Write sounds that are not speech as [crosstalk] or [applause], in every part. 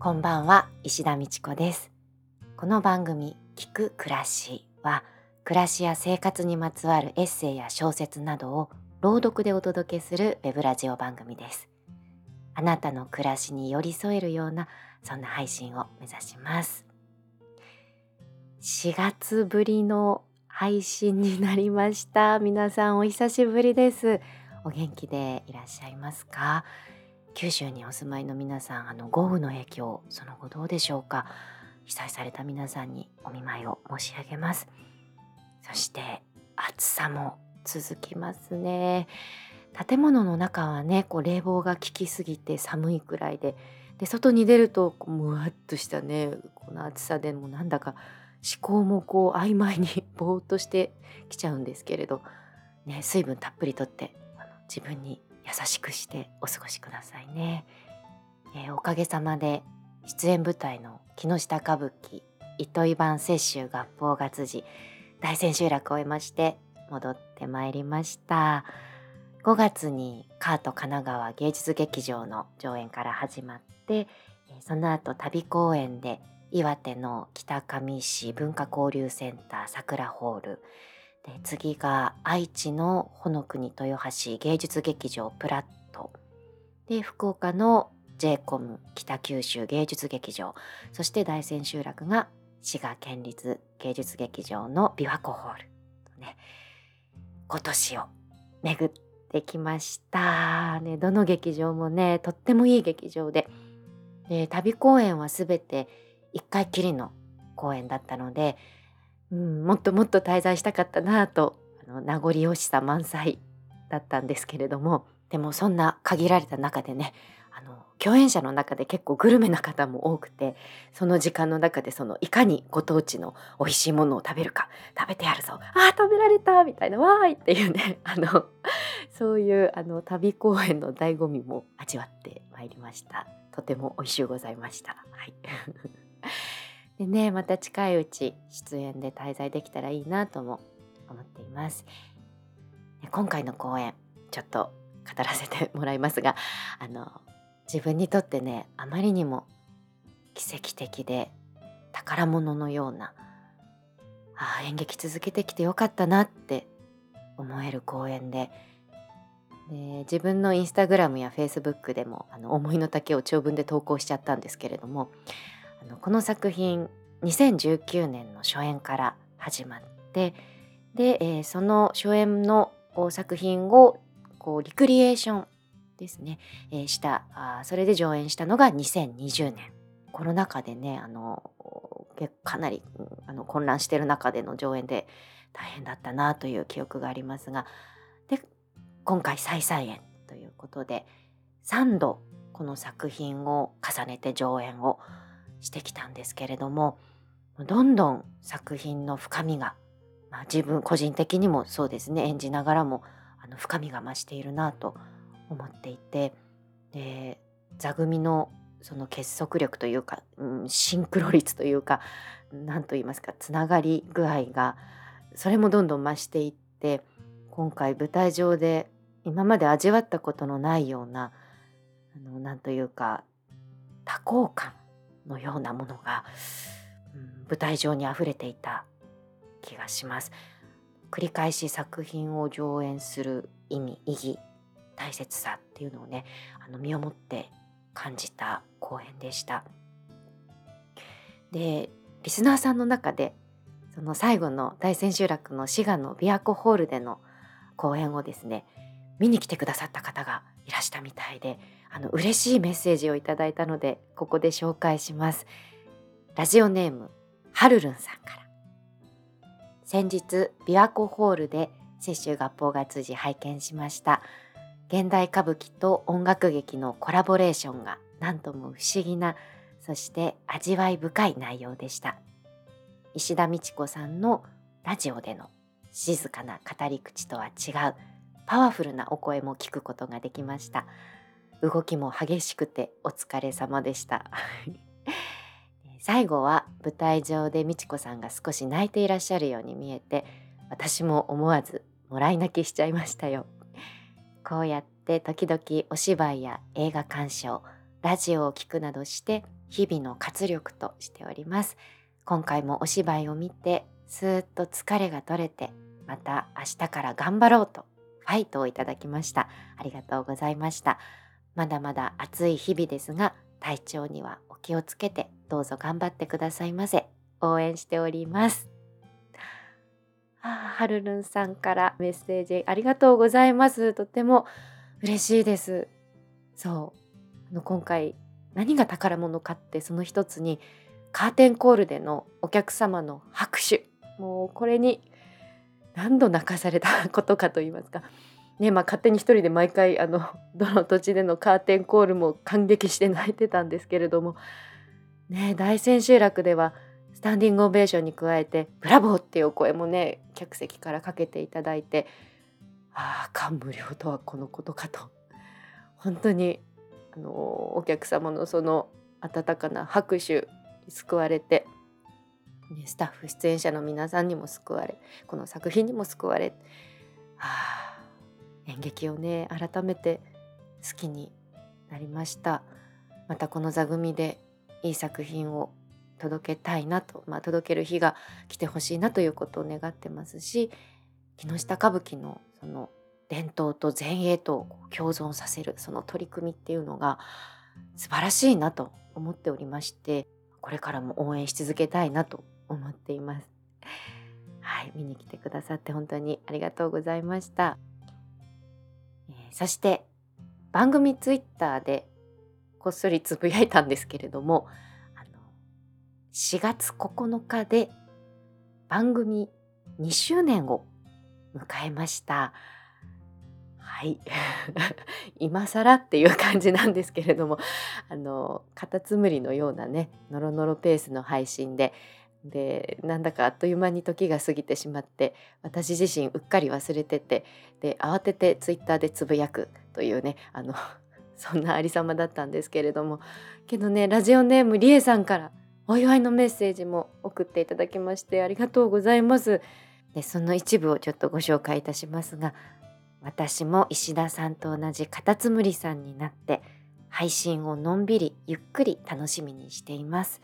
こんばんは石田美智子です。この番組聞く暮らしは暮らしや生活にまつわるエッセイや小説などを朗読でお届けするウェブラジオ番組です。あなたの暮らしに寄り添えるようなそんな配信を目指します。4月ぶりの配信になりました。皆さんお久しぶりです。お元気でいらっしゃいますか？九州にお住まいの皆さんあの豪雨の影響その後どうでしょうか？被災された皆さんにお見舞いを申し上げます。そして暑さも続きますね。建物の中はねこう冷房が効きすぎて寒いくらいでで外に出るとこうむわっとしたねこの暑さでもなんだか思考もこう曖昧に [laughs] ぼーっとしてきちゃうんですけれど、ね、水分たっぷりとってあの自分に優しくしてお過ごしくださいね、えー、おかげさまで出演舞台の木下歌舞伎糸井版雪舟合法月次大千秋楽を終えまして戻ってまいりました。5月にカート神奈川芸術劇場の上演から始まってその後旅公演で岩手の北上市文化交流センター桜ホールで次が愛知のほの国豊橋芸術劇場プラット。で福岡の j コム北九州芸術劇場。そして大千秋楽が滋賀県立芸術劇場の琵琶湖ホール。ね今年を巡ってきましたね。どの劇場もねとってもいい劇場で。で旅公演は全て1回きりの公演だったのでうん、もっともっと滞在したかったなとあの名残惜しさ満載だったんですけれどもでもそんな限られた中でねあの共演者の中で結構グルメな方も多くてその時間の中でそのいかにご当地の美味しいものを食べるか食べてやるぞあ食べられたみたいなわーいっていうね [laughs] あのそういうあの旅公演の醍醐味も味わってまいりましたとても美味しゅうございました。はいでねまた近いうち出演で滞在できたらいいなとも思っています。今回の公演ちょっと語らせてもらいますがあの自分にとってねあまりにも奇跡的で宝物のようなああ演劇続けてきてよかったなって思える公演でで自分のインスタグラムやフェイスブックでもあの思いの丈を長文で投稿しちゃったんですけれどもあのこの作品2019年の初演から始まってで、えー、その初演の作品をこうリクリエーションですね、えー、したあそれで上演したのが2020年コロナ禍でねあのかなりあの混乱してる中での上演で大変だったなという記憶がありますがで今回再再演ということで3度この作品を重ねて上演をしてきたんですけれどもどんどん作品の深みが、まあ、自分個人的にもそうですね演じながらもあの深みが増しているなと思っていてで座組のその結束力というか、うん、シンクロ率というか何と言いますかつながり具合がそれもどんどん増していって今回舞台上で今まで味わったことのないようなあのなんというか多幸感のようなものが、うん、舞台上にあふれていた気がします。繰り返し作品を上演する意味意義大切さっていうのをねあの身をもって感じた公演でした。でリスナーさんの中でその最後の大千秋楽の滋賀の琵琶湖ホールでの公演をですね見に来てくださった方がらしたみたいであの嬉しいメッセージをいただいたのでここで紹介します。ラジオネームはるるんさんから。先日琵琶湖ホールで雪舟合法が通じ拝見しました。現代歌舞伎と音楽劇のコラボレーションが何とも不思議なそして味わい深い内容でした。石田美智子さんのラジオでの静かな語り口とは違うパワフルなお声も聞くことができました。動きも激しくてお疲れ様でした。[laughs] 最後は舞台上で美智子さんが少し泣いていらっしゃるように見えて私も思わずもらい泣きしちゃいましたよ。こうやって時々お芝居や映画鑑賞ラジオを聴くなどして日々の活力としております。今回もお芝居を見てスーッと疲れが取れてまた明日から頑張ろうとファイトをいただきました。ありがとうございました。まだまだ暑い日々ですが体調にはお気をつけてどうぞ頑張ってくださいませ。応援しております。あはるるんさんからメッセージありがとうございます。とても嬉しいです。そう。あの今回何が宝物かってその一つにカーテンコールでのお客様の拍手。もうこれに何度泣かされたことかと言いますかねまあ、勝手に一人で毎回あの [laughs] どの土地でのカーテンコールも感激して泣いてたんですけれども、ね、大千秋楽ではスタンディングオベーションに加えて「ブラボー!」っていうお声もね客席からかけていただいてああ感無量とはこのことかと本当にあのお客様のその温かな拍手に救われて、ね、スタッフ出演者の皆さんにも救われこの作品にも救われ、はあ、演劇をね改めて好きになりました。またこの座組でいい作品を届けたいなと、まあ、届ける日が来てほしいなということを願ってますし木下歌舞伎のその伝統と前衛と共存させるその取り組みっていうのが素晴らしいなと思っておりましてこれからも応援し続けたいなと思っています。はい、見に来てくださって本当にありがとうございました。え、そして番組ツイッターでこっそりつぶやいたんですけれどもあの4月9日で番組2周年を迎えました。はい [laughs] 今更っていう感じなんですけれどもあのカタツムリのようなねノロノロペースの配信ででなんだかあっという間に時が過ぎてしまって私自身うっかり忘れててで慌ててツイッターでつぶやくというねあの [laughs] そんなありさまだったんですけれどもけどねラジオネームりえさんからお祝いのメッセージも送っていただきましてありがとうございます。でその一部をちょっとご紹介いたしますが私も石田さんと同じカタツムリさんになって配信をのんびりゆっくり楽しみにしています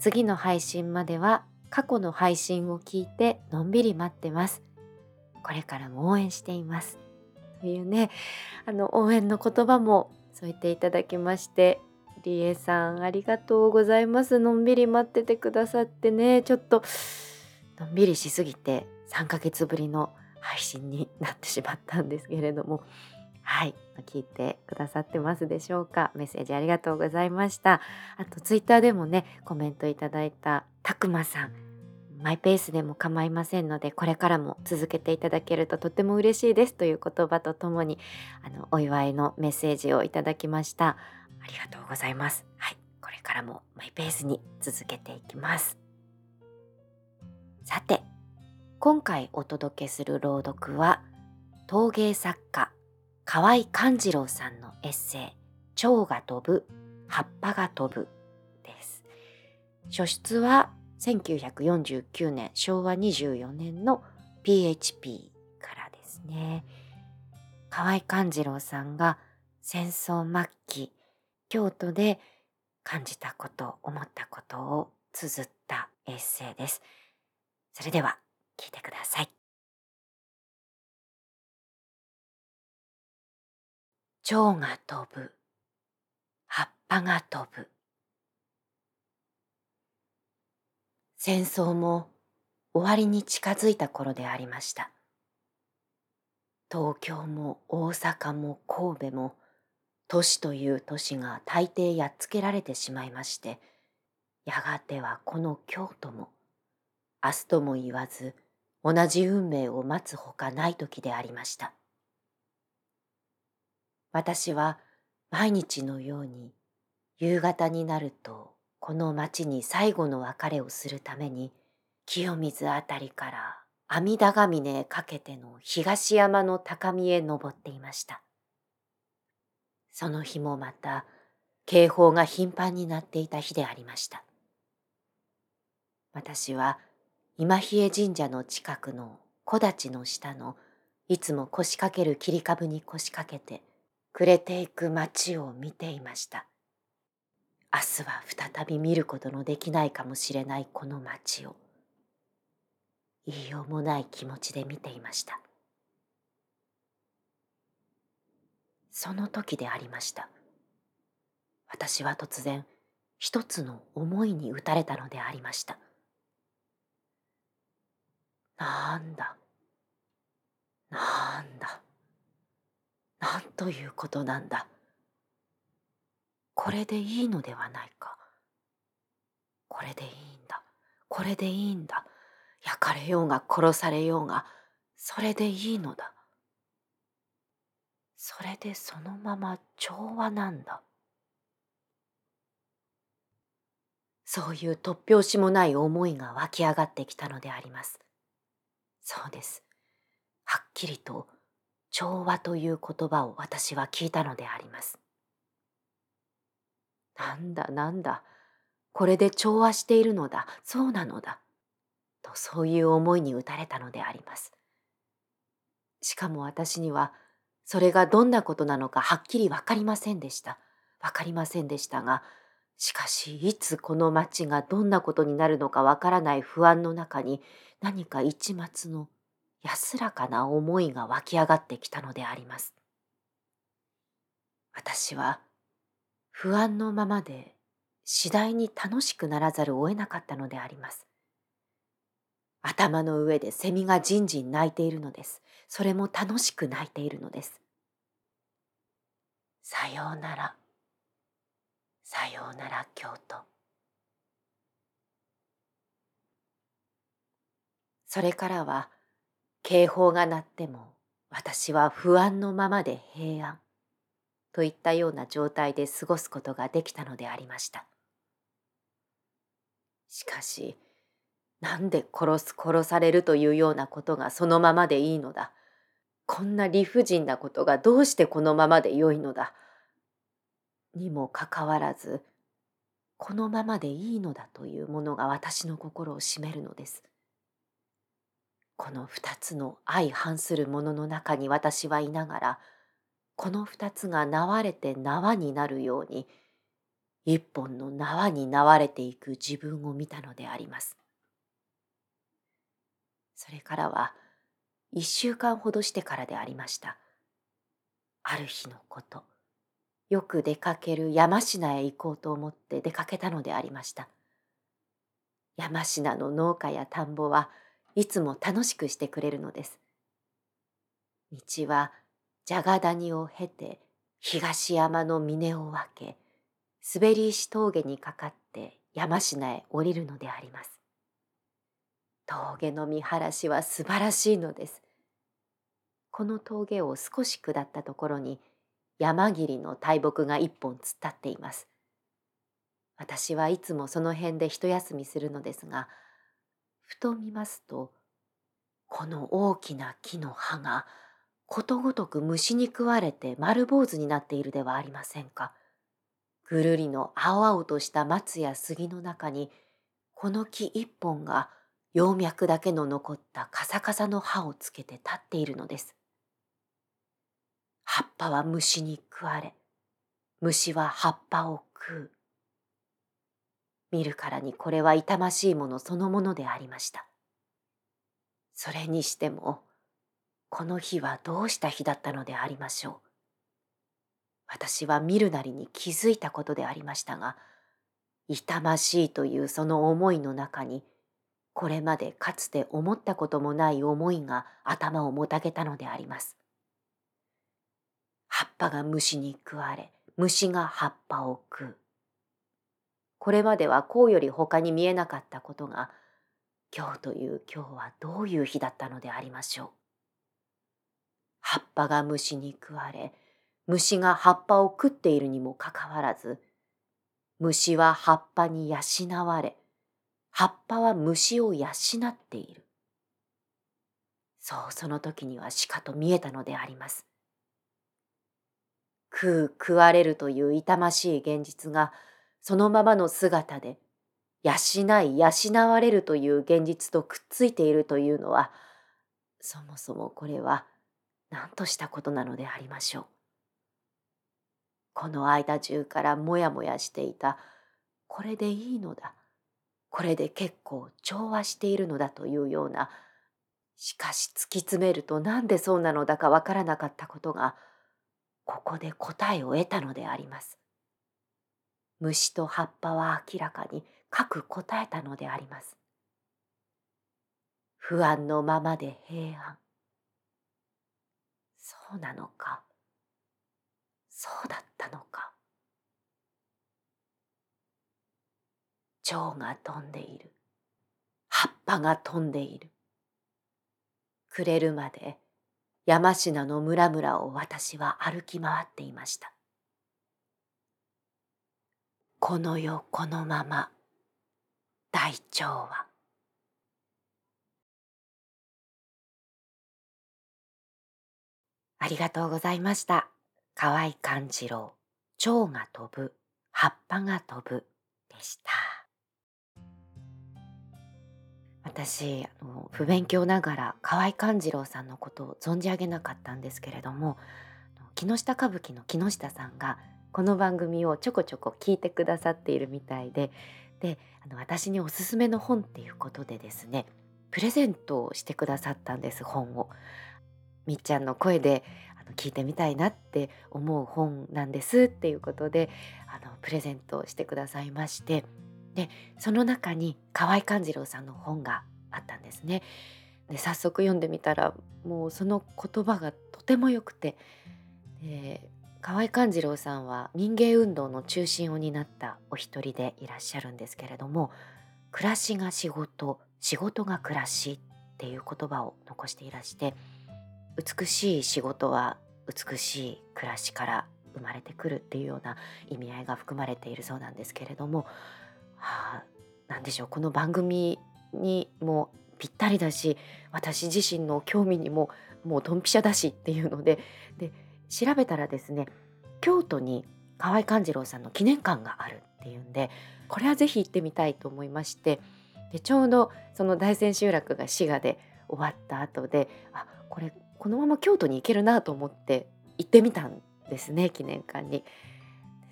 次の配信までは過去の配信を聞いてのんびり待ってます。これからも応援しています。というねあの応援の言葉も添えていただきましてりえさんありがとうございます。のんびり待っててくださってね。ちょっとのんびりしすぎて3ヶ月ぶりの配信になってしまったんですけれども。はい。聞いてくださってますでしょうか？メッセージありがとうございました。あとツイッターでもねコメントいただいたたくまさん。マイペースでも構いませんのでこれからも続けていただけるととても嬉しいです。という言葉とともにあのお祝いのメッセージをいただきました。ありがとうございます。はい。これからもマイペースに続けていきます。さて今回お届けする朗読は陶芸作家河合勘次郎さんのエッセイ「蝶が飛ぶ葉っぱが飛ぶ」です。初出は1949年昭和24年の PHP からですね。河合勘次郎さんが戦争末期京都で感じたこと思ったことを綴ったエッセイです。それでは聞いてください。蝶が飛ぶ。葉っぱが飛ぶ。戦争も終わりに近づいた頃でありました。東京も大阪も神戸も都市という都市が大抵やっつけられてしまいましてやがてはこの京都も明日とも言わず同じ運命を待つほかない時でありました。私は毎日のように夕方になるとこの町に最後の別れをするために清水あたりから阿弥陀ヶ峰へかけての東山の高みへ登っていました。その日もまた警報が頻繁になっていた日でありました。私は今比叡神社の近くの木立の下のいつも腰掛ける切り株に腰掛けて暮れていく街を見ていました。明日は再び見ることのできないかもしれないこの街を。言いようもない気持ちで見ていました。その時でありました。私は突然一つの思いに打たれたのでありました。なんだ？なんだ？なんということなんだ。これでいいのではないか。これでいいんだ。これでいいんだ。焼かれようが殺されようがそれでいいのだ。それでそのまま調和なんだ。そういう突拍子もない思いが湧き上がってきたのであります。そうです。はっきりと調和という言葉を私は聞いたのでありますなんだなんだこれで調和しているのだそうなのだとそういう思いに打たれたのであります。しかも私にはそれがどんなことなのかはっきりわかりませんでした。わかりませんでしたが、しかしいつこの町がどんなことになるのかわからない不安の中に何か一末の安らかな思いが湧き上がってきたのであります。私は不安のままで次第に楽しくならざるを得なかったのであります。頭の上でセミがじんじん鳴いているのです。それも楽しく鳴いているのです。さようなら。さようなら京都。それからは警報が鳴っても私は不安のままで平安といったような状態で過ごすことができたのでありました。しかし、なんで殺す殺されるというようなことがそのままでいいのだ？こんな理不尽なことがどうしてこのままでよいのだ？にもかかわらず、このままでいいのだというものが私の心を占めるのです。この二つの相反するものの中に私はいながら、この二つが流れて縄になるように、一本の縄に流れていく自分を見たのであります。それからは一週間ほどしてからでありました。ある日のこと、よく出かける山科へ行こうと思って出かけたのでありました。山科の農家や田んぼはいつも楽しくしてくれるのです。道はじゃが谷を経て東山の峰を分け、滑り石峠にかかって山科へ降りるのであります。峠の見晴らしは素晴らしいのです。この峠を少し下ったところに山霧の大木が一本突っ立っています。私はいつもその辺で一休みするのですが、ふと見ますと、この大きな木の葉がことごとく虫に食われて丸坊主になっているではありませんか。ぐるりの青々とした松や杉の中に、この木一本が葉脈だけの残ったカサカサの葉をつけて立っているのです。葉っぱは虫に食われ、虫は葉っぱを食う。見るからにこれは痛ましいものそのものでありました。それにしても、この日はどうした日だったのでありましょう。私は見るなりに気づいたことでありましたが、痛ましいというその思いの中に、これまでかつて思ったこともない思いが頭をもたげたのであります。葉っぱが虫に食われ、虫が葉っぱを食う。これまではこうより他に見えなかったことが、今日という今日はどういう日だったのでありましょう。葉っぱが虫に食われ、虫が葉っぱを食っているにもかかわらず、虫は葉っぱに養われ、葉っぱは虫を養っている。そうその時にはしかと見えたのであります。食う食われるという痛ましい現実がそのままの姿で養い養われるという現実とくっついているというのはそもそもこれは何としたことなのでありましょう。この間中からもやもやしていたこれでいいのだこれで結構調和しているのだというようなしかし突き詰めるとなんでそうなのだかわからなかったことがここで答えを得たのであります。虫と葉っぱは明らかに各答えたのであります。不安のままで平安。そうなのか。そうだったのか。蝶が飛んでいる。葉っぱが飛んでいる。暮れるまで山科の村々を私は歩き回っていました。この世このまま。大腸は。ありがとうございました。河合勘次郎、蝶が飛ぶ、葉っぱが飛ぶ。でした。私あの不勉強ながら河合勘次郎さんのことを存じ上げなかったんですけれども木下歌舞伎の木下さんがこの番組をちょこちょこ聞いてくださっているみたいでであの私におすすめの本っていうことでですねプレゼントをしてくださったんです本を。みっちゃんの声であの聞いてみたいなって思う本なんですっていうことであのプレゼントをしてくださいましてでその中に河合勘次郎さんの本があったんですね。で早速読んでみたらもうその言葉がとてもよくて、河合勘次郎さんは民芸運動の中心を担ったお一人でいらっしゃるんですけれども暮らしが仕事仕事が暮らしっていう言葉を残していらして美しい仕事は美しい暮らしから生まれてくるっていうような意味合いが含まれているそうなんですけれども、はあ、何でしょうこの番組にもぴったりだし私自身の興味にももうドンピシャだしっていうのでで調べたらですね京都に河合勘次郎さんの記念館があるっていうんでこれはぜひ行ってみたいと思いましてでちょうどその大千秋楽が滋賀で終わった後であこれこのまま京都に行けるなと思って行ってみたんですね記念館に。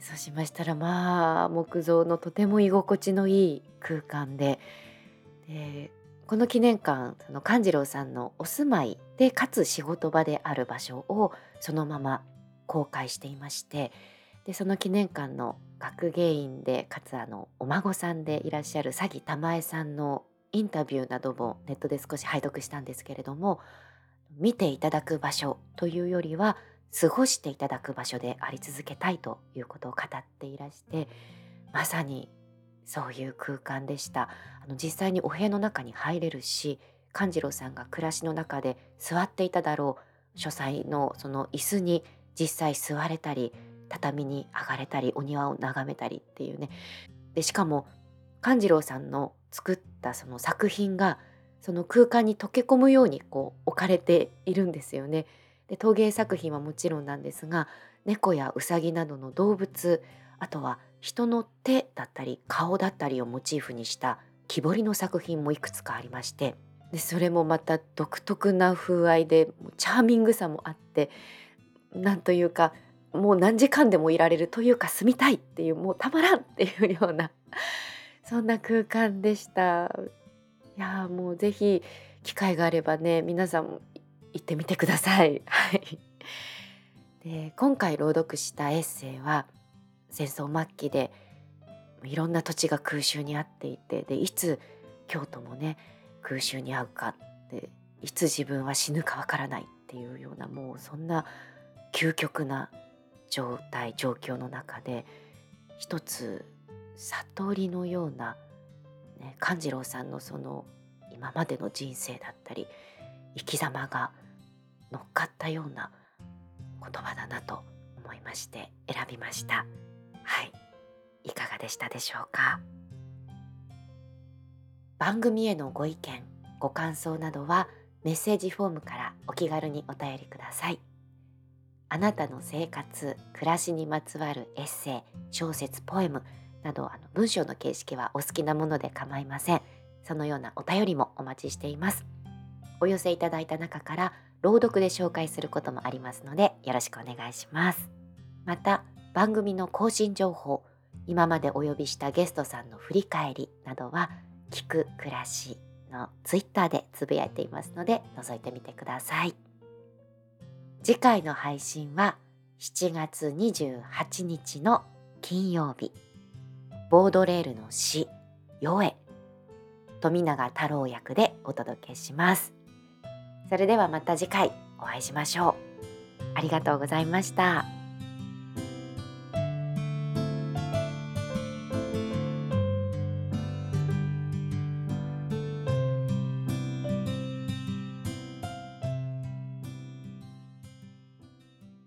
そうしましたらまあ木造のとても居心地のいい空間ででこの記念館その勘次郎さんのお住まいでかつ仕事場である場所をそのまま公開していましてでその記念館の学芸員でかつあのお孫さんでいらっしゃる佐木玉江さんのインタビューなどもネットで少し拝読したんですけれども見ていただく場所というよりは過ごしていただく場所であり続けたいということを語っていらしてまさにそういう空間でした。あの実際にお部屋の中に入れるし勘次郎さんが暮らしの中で座っていただろう。書斎のその椅子に実際座れたり畳に上がれたりお庭を眺めたりっていうね。でしかも勘次郎さんの作ったその作品がその空間に溶け込むようにこう置かれているんですよね。で陶芸作品はもちろんなんですが猫やウサギなどの動物あとは人の手だったり顔だったりをモチーフにした木彫りの作品もいくつかありましてでそれもまた独特な風合いでチャーミングさもあってなんというかもう何時間でもいられるというか住みたいっていうもうたまらんっていうようなそんな空間でした。いやもうぜひ機会があればね皆さん行ってみてください。はい、で今回朗読したエッセイは戦争末期でいろんな土地が空襲にあっていてでいつ京都もね空襲に遭うかっていつ自分は死ぬかわからないっていうようなもうそんな究極な状態状況の中で一つ悟りのような、ね、勘次郎さんのその今までの人生だったり生き様が乗っかったような言葉だなと思いまして選びました。はい。いかがでしたでしょうか？番組へのご意見ご感想などはメッセージフォームからお気軽にお便りください。あなたの生活暮らしにまつわるエッセイ小説ポエムなどあの文章の形式はお好きなもので構いません。そのようなお便りもお待ちしています。お寄せいただいた中から朗読で紹介することもありますのでよろしくお願いします。また番組の更新情報今までお呼びしたゲストさんの振り返りなどは聞く暮らしのツイッターでつぶやいていますので覗いてみてください。次回の配信は7月28日の金曜日。ボードレールの詩「ヨエ」富永太郎役でお届けします。それではまた次回お会いしましょう。ありがとうございました。